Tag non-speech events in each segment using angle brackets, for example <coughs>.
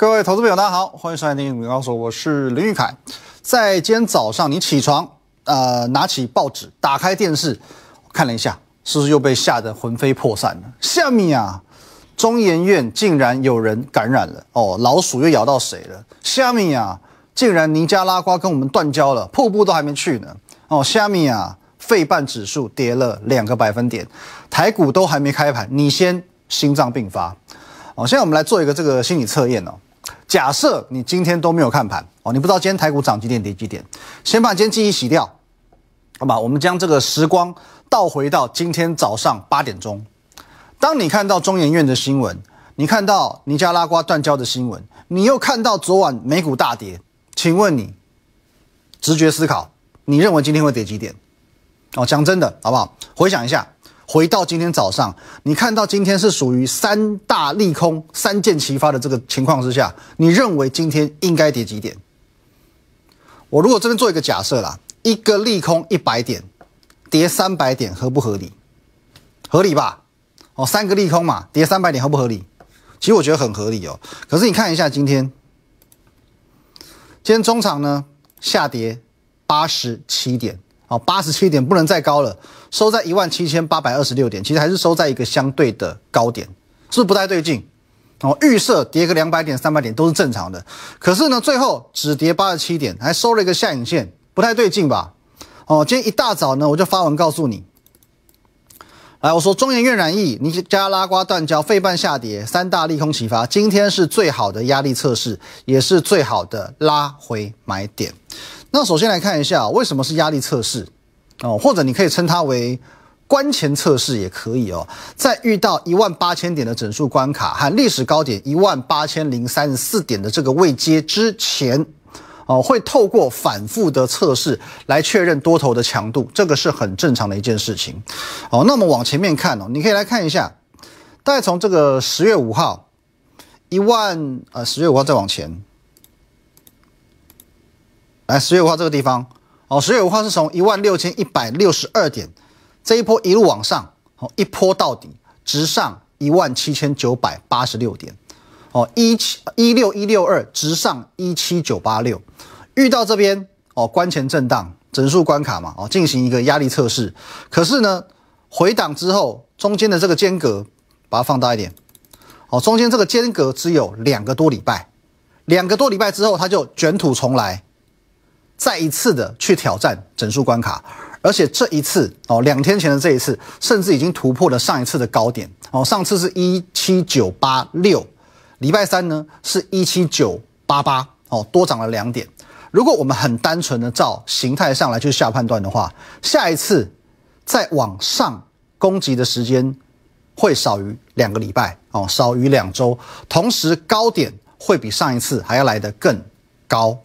各位投资朋友，大家好，欢迎收看《听股告诉我是林玉凯。在今天早上，你起床，呃，拿起报纸，打开电视，看了一下，是不是又被吓得魂飞魄散了？下面啊，中研院竟然有人感染了哦，老鼠又咬到谁了？下面啊，竟然尼加拉瓜跟我们断交了，瀑布都还没去呢。哦，下面啊，费半指数跌了两个百分点，台股都还没开盘，你先心脏病发。哦，现在我们来做一个这个心理测验哦。假设你今天都没有看盘哦，你不知道今天台股涨几点跌几点，先把今天记忆洗掉，好吧？我们将这个时光倒回到今天早上八点钟，当你看到中研院的新闻，你看到尼加拉瓜断交的新闻，你又看到昨晚美股大跌，请问你直觉思考，你认为今天会跌几点？哦，讲真的，好不好？回想一下。回到今天早上，你看到今天是属于三大利空、三箭齐发的这个情况之下，你认为今天应该跌几点？我如果这边做一个假设啦，一个利空一百点，跌三百点，合不合理？合理吧？哦，三个利空嘛，跌三百点，合不合理？其实我觉得很合理哦。可是你看一下今天，今天中场呢下跌八十七点。哦，八十七点不能再高了，收在一万七千八百二十六点，其实还是收在一个相对的高点，是不是不太对劲？哦，预设跌个两百点、三百点都是正常的，可是呢，最后只跌八十七点，还收了一个下影线，不太对劲吧？哦，今天一大早呢，我就发文告诉你，来，我说中研院染疫，尼加拉瓜断交，费半下跌，三大利空启发，今天是最好的压力测试，也是最好的拉回买点。那首先来看一下，为什么是压力测试哦？或者你可以称它为关前测试也可以哦。在遇到一万八千点的整数关卡和历史高点一万八千零三十四点的这个位阶之前，哦，会透过反复的测试来确认多头的强度，这个是很正常的一件事情。哦，那么往前面看哦，你可以来看一下，大概从这个十月五号一万呃，十月五号再往前。来，十月五号这个地方，哦，十月五号是从一万六千一百六十二点，这一波一路往上，哦，一波到底，直上一万七千九百八十六点，哦，一七一六一六二，直上一七九八六，遇到这边，哦，关前震荡，整数关卡嘛，哦，进行一个压力测试，可是呢，回档之后，中间的这个间隔，把它放大一点，哦，中间这个间隔只有两个多礼拜，两个多礼拜之后，它就卷土重来。再一次的去挑战整数关卡，而且这一次哦，两天前的这一次，甚至已经突破了上一次的高点哦。上次是一七九八六，礼拜三呢是一七九八八哦，多涨了两点。如果我们很单纯的照形态上来去下判断的话，下一次再往上攻击的时间会少于两个礼拜哦，少于两周，同时高点会比上一次还要来得更高。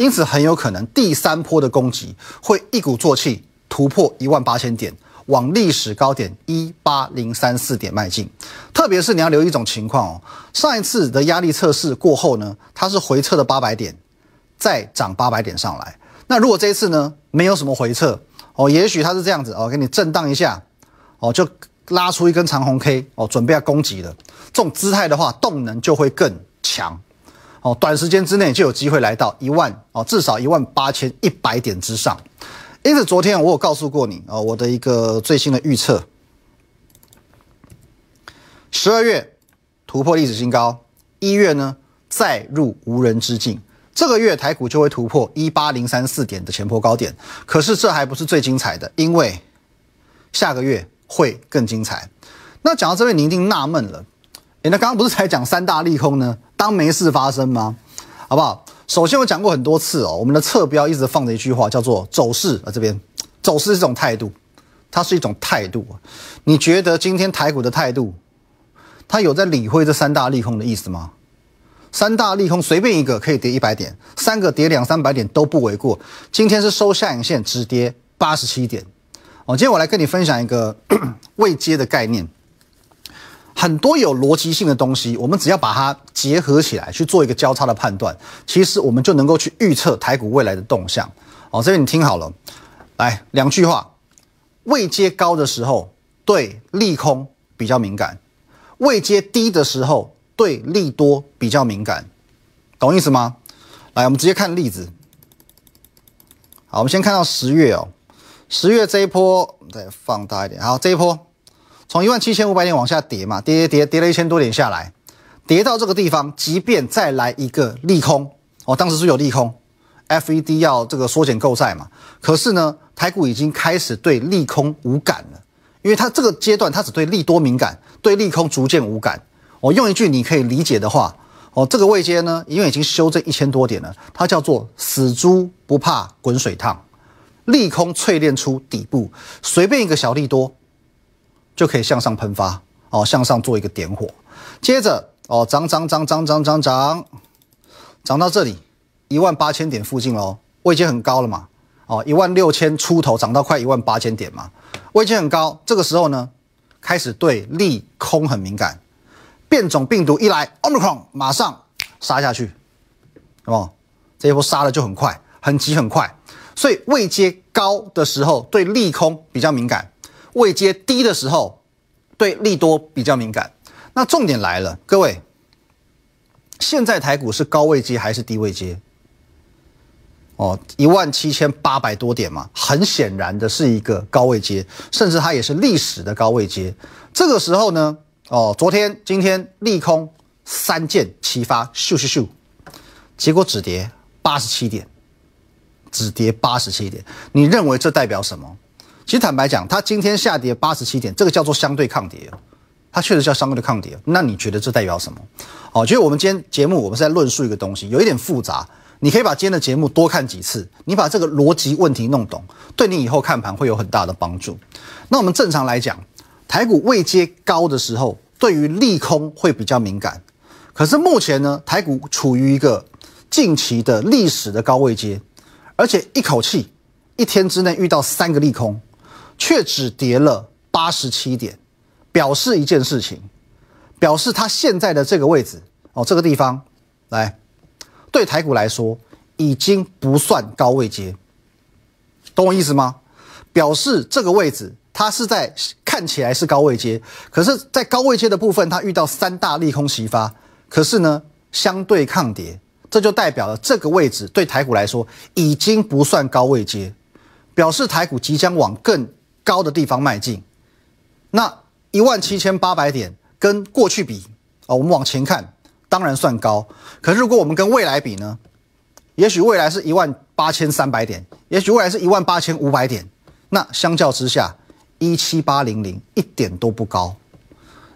因此，很有可能第三波的攻击会一鼓作气突破一万八千点，往历史高点一八零三四点迈进。特别是你要留意一种情况哦，上一次的压力测试过后呢，它是回撤了八百点，再涨八百点上来。那如果这一次呢，没有什么回撤哦，也许它是这样子哦，给你震荡一下哦，就拉出一根长红 K 哦，准备要攻击了。这种姿态的话，动能就会更强。哦，短时间之内就有机会来到一万哦，至少一万八千一百点之上。因此，昨天我有告诉过你哦，我的一个最新的预测：十二月突破历史新高，一月呢再入无人之境。这个月台股就会突破一八零三四点的前坡高点。可是这还不是最精彩的，因为下个月会更精彩。那讲到这边，你一定纳闷了。哎，那刚刚不是才讲三大利空呢？当没事发生吗？好不好？首先我讲过很多次哦，我们的侧标一直放着一句话，叫做走势啊。这边走势是一种态度，它是一种态度。你觉得今天台股的态度，它有在理会这三大利空的意思吗？三大利空随便一个可以跌一百点，三个跌两三百点都不为过。今天是收下影线，只跌八十七点。哦，今天我来跟你分享一个 <coughs> 未接的概念。很多有逻辑性的东西，我们只要把它结合起来去做一个交叉的判断，其实我们就能够去预测台股未来的动向。哦，这边你听好了，来两句话：位阶高的时候对利空比较敏感，位阶低的时候对利多比较敏感。懂意思吗？来，我们直接看例子。好，我们先看到十月哦，十月这一波再放大一点。好，这一波从一万七千五百点往下跌嘛，跌跌跌跌了一千多点下来，跌到这个地方，即便再来一个利空哦，当时是有利空，FED 要这个缩减购债嘛，可是呢，台股已经开始对利空无感了，因为它这个阶段它只对利多敏感，对利空逐渐无感。我用一句你可以理解的话。哦，这个位阶呢，因为已经修正一千多点了，它叫做死猪不怕滚水烫，利空淬炼出底部，随便一个小利多就可以向上喷发，哦，向上做一个点火，接着哦涨涨涨涨涨涨涨，涨到这里一万八千点附近喽，位阶很高了嘛，哦一万六千出头涨到快一万八千点嘛，位阶很高，这个时候呢开始对利空很敏感。变种病毒一来，omicron 马上杀下去，哦，这一波杀的就很快，很急很快，所以位阶高的时候对利空比较敏感，位阶低的时候对利多比较敏感。那重点来了，各位，现在台股是高位阶还是低位阶？哦，一万七千八百多点嘛，很显然的是一个高位阶，甚至它也是历史的高位阶。这个时候呢？哦，昨天、今天利空三箭齐发，咻咻咻，结果止跌八十七点，止跌八十七点。你认为这代表什么？其实坦白讲，它今天下跌八十七点，这个叫做相对抗跌，它确实叫相对抗跌。那你觉得这代表什么？哦，其实我们今天节目我们是在论述一个东西，有一点复杂。你可以把今天的节目多看几次，你把这个逻辑问题弄懂，对你以后看盘会有很大的帮助。那我们正常来讲。台股未接高的时候，对于利空会比较敏感。可是目前呢，台股处于一个近期的历史的高位阶，而且一口气一天之内遇到三个利空，却只跌了八十七点，表示一件事情，表示它现在的这个位置哦，这个地方来对台股来说已经不算高位阶，懂我意思吗？表示这个位置。它是在看起来是高位阶，可是，在高位阶的部分，它遇到三大利空齐发，可是呢，相对抗跌，这就代表了这个位置对台股来说已经不算高位阶，表示台股即将往更高的地方迈进。那一万七千八百点跟过去比啊，我们往前看，当然算高，可是如果我们跟未来比呢？也许未来是一万八千三百点，也许未来是一万八千五百点，那相较之下。一七八零零一点都不高，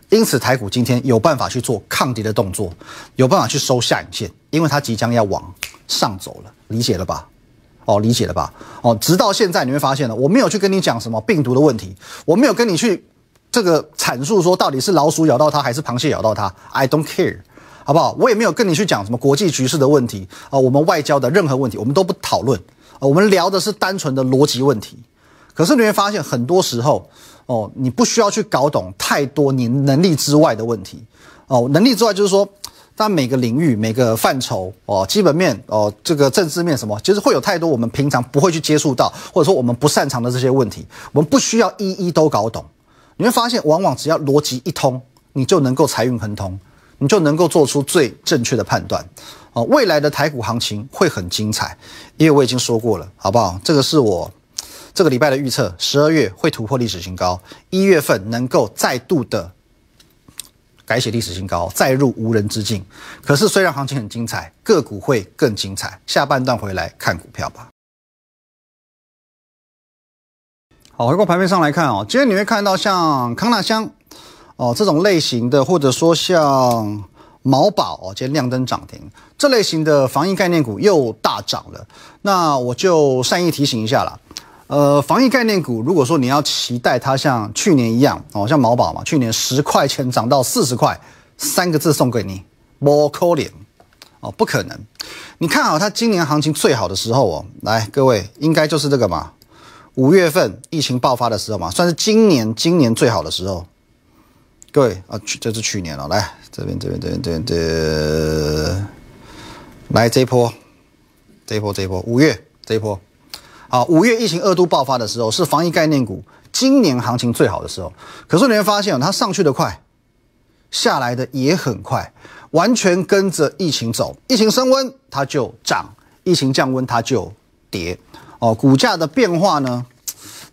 因此台股今天有办法去做抗跌的动作，有办法去收下影线，因为它即将要往上走了，理解了吧？哦，理解了吧？哦，直到现在你会发现了，我没有去跟你讲什么病毒的问题，我没有跟你去这个阐述说到底是老鼠咬到它还是螃蟹咬到它，I don't care，好不好？我也没有跟你去讲什么国际局势的问题啊，我们外交的任何问题我们都不讨论，我们聊的是单纯的逻辑问题。可是你会发现，很多时候，哦，你不需要去搞懂太多你能力之外的问题，哦，能力之外就是说，但每个领域、每个范畴，哦，基本面，哦，这个政治面什么，其实会有太多我们平常不会去接触到，或者说我们不擅长的这些问题，我们不需要一一都搞懂。你会发现，往往只要逻辑一通，你就能够财运亨通，你就能够做出最正确的判断。哦，未来的台股行情会很精彩，因为我已经说过了，好不好？这个是我。这个礼拜的预测，十二月会突破历史新高，一月份能够再度的改写历史新高，再入无人之境。可是虽然行情很精彩，个股会更精彩。下半段回来看股票吧。好，回过盘面上来看哦，今天你会看到像康纳香哦这种类型的，或者说像毛宝哦，今天亮灯涨停，这类型的防疫概念股又大涨了。那我就善意提醒一下啦。呃，防疫概念股，如果说你要期待它像去年一样哦，像毛宝嘛，去年十块钱涨到四十块，三个字送给你，不可能哦，不可能。你看好它今年行情最好的时候哦，来各位，应该就是这个嘛，五月份疫情爆发的时候嘛，算是今年今年最好的时候。各位啊，去这是去年了，来这边这边这边这边这，来这一波，这一波这一波，五月这一波。啊，五月疫情二度爆发的时候，是防疫概念股今年行情最好的时候。可是你会发现，它上去的快，下来的也很快。完全跟着疫情走，疫情升温它就涨，疫情降温它就跌。哦，股价的变化呢？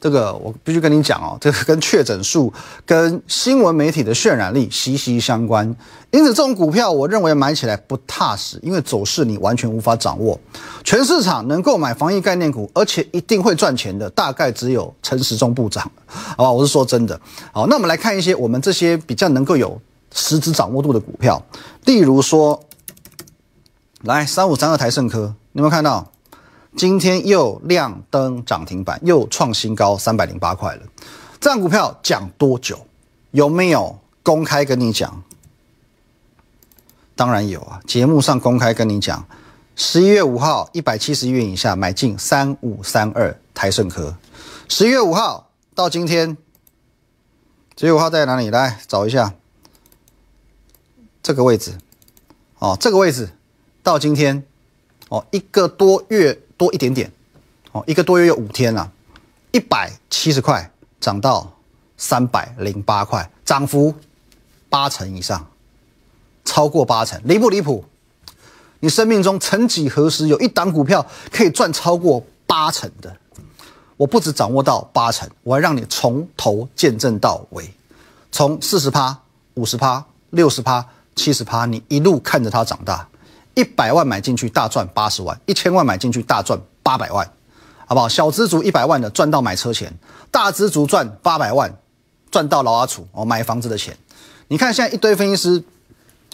这个我必须跟你讲哦，<laughs> 这个跟确诊数、跟新闻媒体的渲染力息息相关。因此，这种股票我认为买起来不踏实，因为走势你完全无法掌握。全市场能够买防疫概念股，而且一定会赚钱的，大概只有陈时中部长，好吧？我是说真的。好，那我们来看一些我们这些比较能够有实质掌握度的股票，例如说，来三五三二台盛科，你有没有看到？今天又亮灯涨停板，又创新高三百零八块了。这样股票讲多久？有没有公开跟你讲？当然有啊，节目上公开跟你讲。十一月五号一百七十元以下买进三五三二台盛科。十一月五号到今天，十一月五号在哪里？来找一下这个位置。哦，这个位置到今天，哦，一个多月。多一点点，哦，一个多月有五天了，一百七十块涨到三百零八块，涨幅八成以上，超过八成，离不离谱？你生命中曾几何时有一档股票可以赚超过八成的？我不止掌握到八成，我还让你从头见证到尾，从四十趴、五十趴、六十趴、七十趴，你一路看着它长大。一百万买进去大赚八十万，一千万买进去大赚八百万，好不好？小资族一百万的赚到买车钱，大资族赚八百万，赚到老阿楚哦买房子的钱。你看现在一堆分析师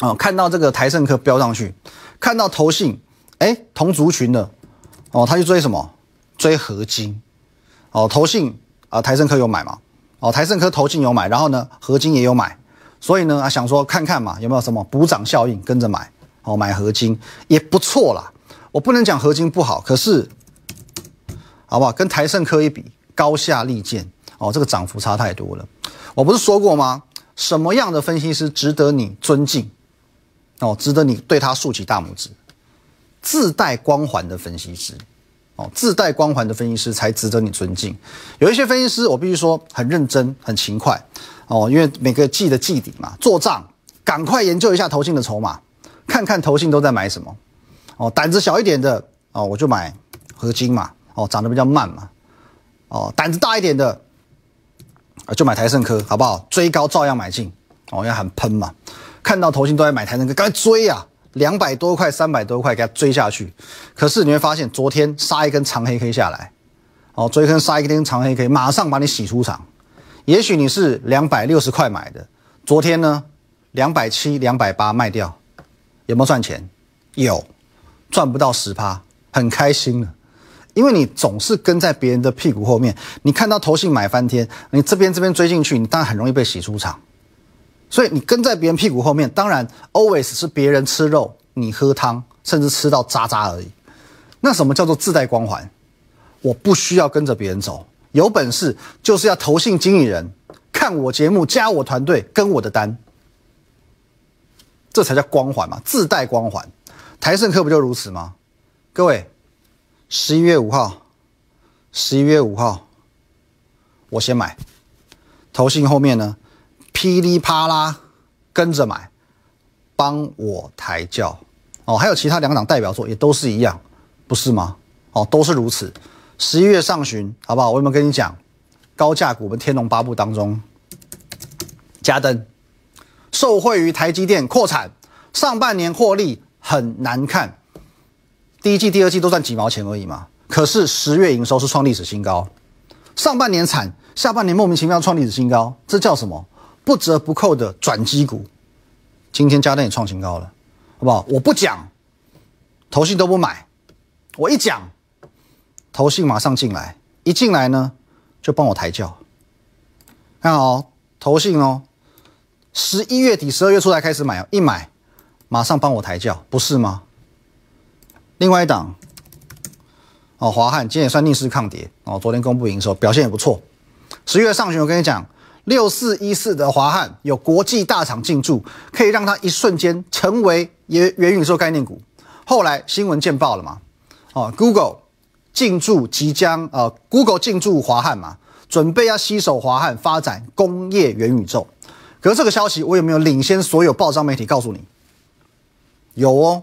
哦，看到这个台盛科飙上去，看到投信哎同族群的哦，他去追什么？追合金哦，投信啊台盛科有买嘛？哦台盛科投信有买，然后呢合金也有买，所以呢啊想说看看嘛有没有什么补涨效应，跟着买。哦，买合金也不错啦，我不能讲合金不好，可是，好不好？跟台盛科一比，高下立见哦，这个涨幅差太多了。我不是说过吗？什么样的分析师值得你尊敬？哦，值得你对他竖起大拇指？自带光环的分析师，哦，自带光环的分析师才值得你尊敬。有一些分析师，我必须说很认真、很勤快哦，因为每个季的季底嘛，做账，赶快研究一下投信的筹码。看看投信都在买什么，哦，胆子小一点的哦，我就买合金嘛，哦，涨得比较慢嘛，哦，胆子大一点的啊，就买台盛科，好不好？追高照样买进，哦，要很喷嘛。看到投信都在买台盛科，赶快追呀！两百多块、三百多块，给它追下去。可是你会发现，昨天杀一根长黑 K 下来，哦，追一根杀一根长黑 K，马上把你洗出场。也许你是两百六十块买的，昨天呢，两百七、两百八卖掉。有没有赚钱？有，赚不到十趴，很开心了，因为你总是跟在别人的屁股后面，你看到投信买翻天，你这边这边追进去，你当然很容易被洗出场。所以你跟在别人屁股后面，当然 always 是别人吃肉，你喝汤，甚至吃到渣渣而已。那什么叫做自带光环？我不需要跟着别人走，有本事就是要投信经理人看我节目，加我团队，跟我的单。这才叫光环嘛，自带光环。台盛科不就如此吗？各位，十一月五号，十一月五号，我先买，投信后面呢，噼里啪啦跟着买，帮我抬轿哦。还有其他两档代表作也都是一样，不是吗？哦，都是如此。十一月上旬，好不好？我有没有跟你讲，高价股？我们《天龙八部》当中，加登。受惠于台积电扩产，上半年获利很难看，第一季、第二季都赚几毛钱而已嘛。可是十月营收是创历史新高，上半年惨，下半年莫名其妙创历史新高，这叫什么？不折不扣的转机股。今天嘉登也创新高了，好不好？我不讲，投信都不买，我一讲，投信马上进来，一进来呢就帮我抬轿。看好投信哦。十一月底、十二月初才开始买一买马上帮我抬轿，不是吗？另外一档哦，华汉今天也算逆势抗跌哦，昨天公布营收表现也不错。十月上旬我跟你讲，六四一四的华汉有国际大厂进驻，可以让它一瞬间成为元元宇宙概念股。后来新闻见报了嘛？哦，Google 进驻即将呃，Google 进驻华汉嘛，准备要吸手华汉发展工业元宇宙。可是这个消息，我有没有领先所有报章媒体告诉你？有哦，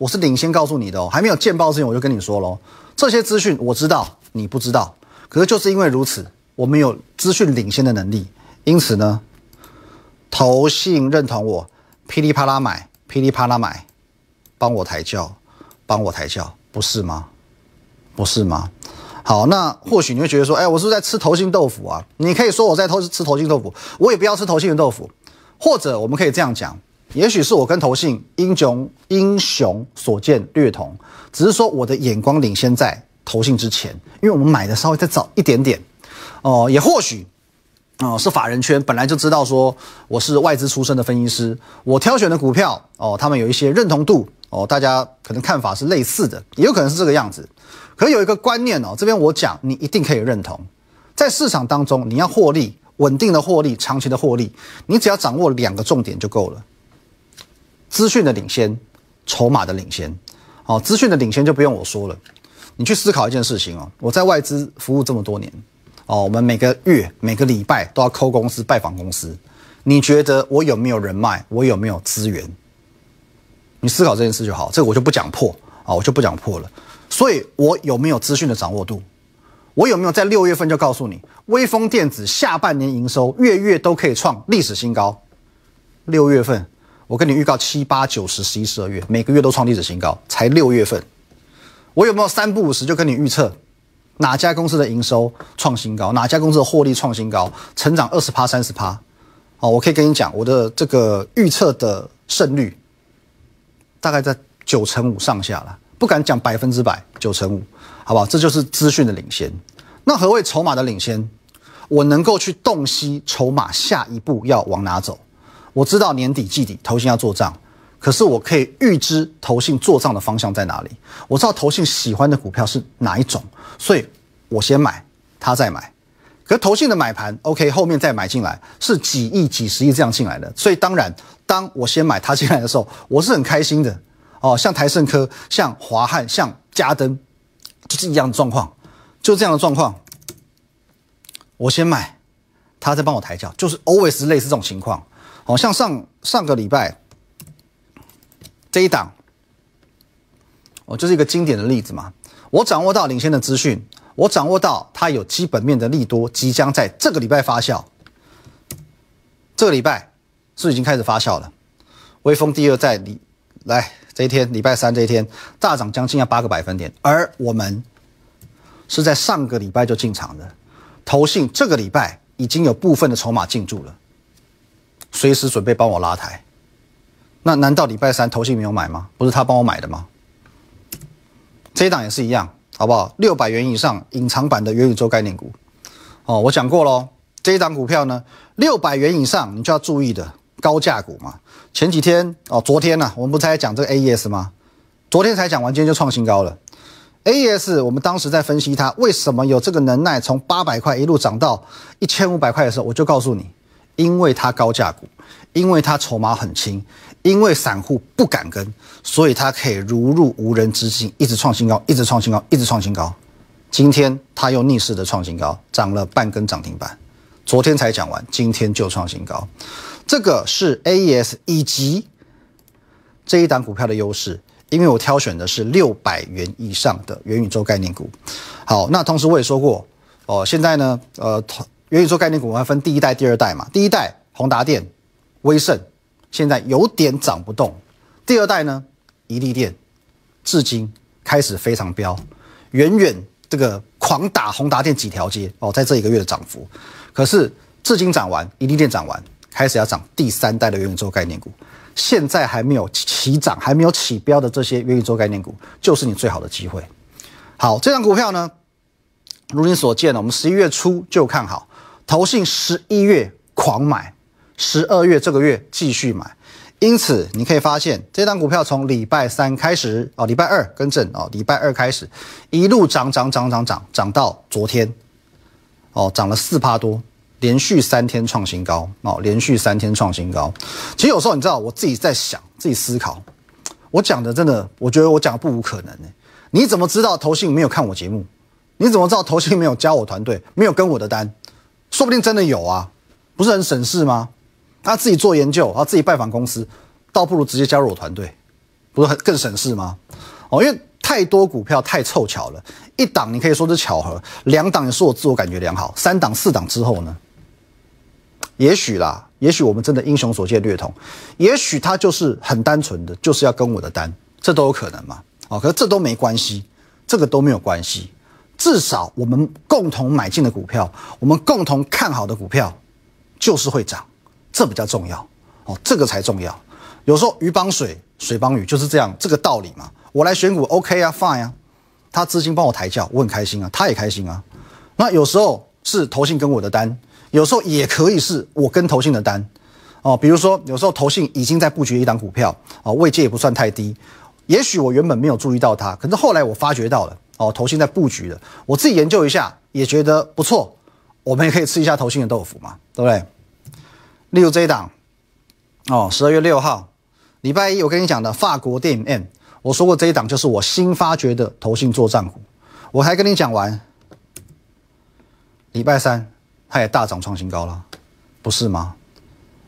我是领先告诉你的哦，还没有见报之前我就跟你说喽，这些资讯我知道，你不知道，可是就是因为如此，我们有资讯领先的能力，因此呢，投信认同我，噼里啪啦买，噼里啪啦买，帮我抬轿，帮我抬轿，不是吗？不是吗？好，那或许你会觉得说，哎，我是不是在吃头心豆腐啊？你可以说我在偷吃头心豆腐，我也不要吃头心的豆腐，或者我们可以这样讲，也许是我跟头信英雄英雄所见略同，只是说我的眼光领先在头信之前，因为我们买的稍微再早一点点，哦，也或许。哦，是法人圈本来就知道说我是外资出身的分析师，我挑选的股票哦，他们有一些认同度哦，大家可能看法是类似的，也有可能是这个样子。可有一个观念哦，这边我讲你一定可以认同，在市场当中你要获利，稳定的获利，长期的获利，你只要掌握两个重点就够了：资讯的领先，筹码的领先。哦，资讯的领先就不用我说了，你去思考一件事情哦，我在外资服务这么多年。哦，我们每个月、每个礼拜都要抠公司、拜访公司。你觉得我有没有人脉？我有没有资源？你思考这件事就好。这个我就不讲破啊，我就不讲破了。所以，我有没有资讯的掌握度？我有没有在六月份就告诉你，微风电子下半年营收月月都可以创历史新高？六月份，我跟你预告七八九十十一十二月每个月都创历史新高，才六月份，我有没有三不五时就跟你预测？哪家公司的营收创新高？哪家公司的获利创新高？成长二十趴、三十趴？哦，我可以跟你讲，我的这个预测的胜率大概在九成五上下了，不敢讲百分之百，九成五，好不好？这就是资讯的领先。那何谓筹码的领先？我能够去洞悉筹码下一步要往哪走。我知道年底季底投信要做账，可是我可以预知投信做账的方向在哪里。我知道投信喜欢的股票是哪一种。所以，我先买，他再买，可投信的买盘，OK，后面再买进来是几亿、几十亿这样进来的。所以，当然，当我先买他进来的时候，我是很开心的。哦，像台盛科、像华汉、像嘉登，就是一样的状况，就这样的状况。我先买，他再帮我抬轿，就是 always 类似这种情况。好像上上个礼拜这一档，哦，就是一个经典的例子嘛。我掌握到领先的资讯，我掌握到它有基本面的利多即将在这个礼拜发酵。这个礼拜是已经开始发酵了。微风第二在礼来这一天，礼拜三这一天大涨将近要八个百分点，而我们是在上个礼拜就进场的。投信这个礼拜已经有部分的筹码进驻了，随时准备帮我拉抬。那难道礼拜三投信没有买吗？不是他帮我买的吗？这一档也是一样，好不好？六百元以上隐藏版的元宇宙概念股，哦，我讲过喽。这一档股票呢，六百元以上你就要注意的高价股嘛。前几天哦，昨天呢，我们不才讲这个 AES 吗？昨天才讲完，今天就创新高了。AES 我们当时在分析它为什么有这个能耐，从八百块一路涨到一千五百块的时候，我就告诉你，因为它高价股，因为它筹码很轻。因为散户不敢跟，所以它可以如入无人之境，一直创新高，一直创新高，一直创新高。今天它又逆势的创新高，涨了半根涨停板。昨天才讲完，今天就创新高。这个是 AES 以及这一档股票的优势，因为我挑选的是六百元以上的元宇宙概念股。好，那同时我也说过，哦，现在呢，呃，元宇宙概念股我们分第一代、第二代嘛。第一代宏达电、威盛。现在有点涨不动，第二代呢，一利电，至今开始非常飙，远远这个狂打宏达电几条街哦，在这一个月的涨幅，可是至今涨完，一利电涨完，开始要涨第三代的元宇宙概念股，现在还没有起涨，还没有起标的这些元宇宙概念股，就是你最好的机会。好，这张股票呢，如你所见呢，我们十一月初就看好，投信十一月狂买。十二月这个月继续买，因此你可以发现，这张股票从礼拜三开始哦，礼拜二更正哦，礼拜二开始一路涨涨涨涨涨涨到昨天，哦，涨了四趴多，连续三天创新高哦，连续三天创新高。其实有时候你知道，我自己在想，自己思考，我讲的真的，我觉得我讲的不无可能呢。你怎么知道投信没有看我节目？你怎么知道投信没有加我团队，没有跟我的单？说不定真的有啊，不是很省事吗？他自己做研究，他自己拜访公司，倒不如直接加入我团队，不是很更省事吗？哦，因为太多股票太凑巧了，一档你可以说是巧合，两档也是我自我感觉良好，三档四档之后呢，也许啦，也许我们真的英雄所见略同，也许他就是很单纯的，就是要跟我的单，这都有可能嘛。哦，可是这都没关系，这个都没有关系，至少我们共同买进的股票，我们共同看好的股票，就是会涨，这比较重要。哦，这个才重要。有时候鱼帮水，水帮鱼，就是这样，这个道理嘛。我来选股，OK 啊，Fine 啊，他资金帮我抬轿，我很开心啊，他也开心啊。那有时候是投信跟我的单，有时候也可以是我跟投信的单。哦，比如说有时候投信已经在布局一档股票，哦，位阶也不算太低。也许我原本没有注意到它，可是后来我发觉到了，哦，投信在布局了。我自己研究一下，也觉得不错，我们也可以吃一下投信的豆腐嘛，对不对？例如这一档。哦，十二月六号，礼拜一，我跟你讲的法国电影 M，我说过这一档就是我新发掘的投信作战股，我还跟你讲完，礼拜三它也大涨创新高了，不是吗？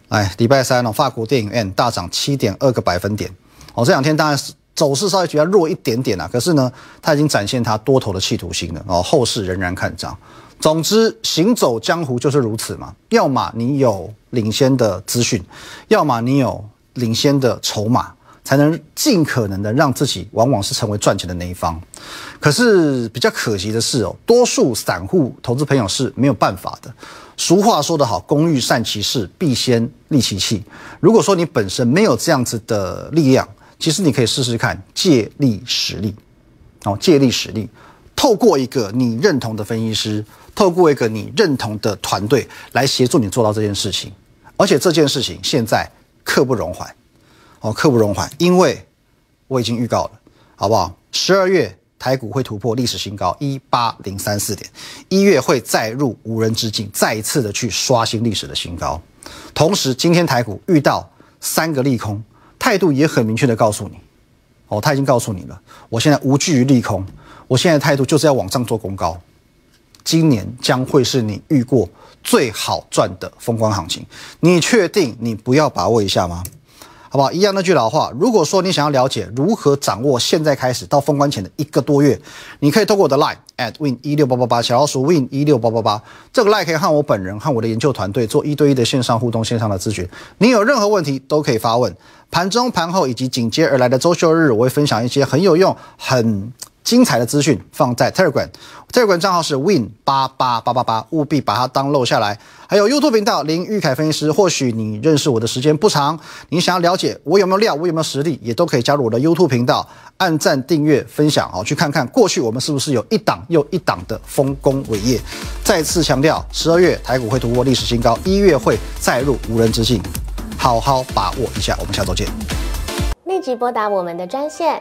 哎，礼拜三哦，法国电影院大涨七点二个百分点，哦，这两天当然是走势稍微比较弱一点点啊，可是呢，它已经展现它多头的企图心了，哦，后市仍然看涨。总之，行走江湖就是如此嘛。要么你有领先的资讯，要么你有领先的筹码，才能尽可能的让自己往往是成为赚钱的那一方。可是比较可惜的是哦，多数散户投资朋友是没有办法的。俗话说得好，“工欲善其事，必先利其器。”如果说你本身没有这样子的力量，其实你可以试试看借力使力，哦，借力使力，透过一个你认同的分析师。透过一个你认同的团队来协助你做到这件事情，而且这件事情现在刻不容缓，哦，刻不容缓，因为我已经预告了，好不好？十二月台股会突破历史新高一八零三四点，一月会再入无人之境，再一次的去刷新历史的新高。同时，今天台股遇到三个利空，态度也很明确的告诉你，哦，他已经告诉你了，我现在无惧于利空，我现在态度就是要往上做攻高。今年将会是你遇过最好赚的风光行情，你确定你不要把握一下吗？好不好？一样那句老话，如果说你想要了解如何掌握现在开始到封关前的一个多月，你可以透过我的 line at win 一六八八八小老鼠 win 一六八八八，这个 line 可以和我本人和我的研究团队做一对一的线上互动、线上的咨询。你有任何问题都可以发问。盘中、盘后以及紧接而来的周休日，我会分享一些很有用、很。精彩的资讯放在 Telegram，Telegram 账号是 Win 八八八八八，务必把它当漏下来。还有 YouTube 频道林玉凯分析师，或许你认识我的时间不长，你想要了解我有没有料，我有没有实力，也都可以加入我的 YouTube 频道，按赞、订阅、分享好，去看看过去我们是不是有一档又一档的丰功伟业。再次强调，十二月台股会突破历史新高，一月会再入无人之境，好好把握一下。我们下周见。立即拨打我们的专线。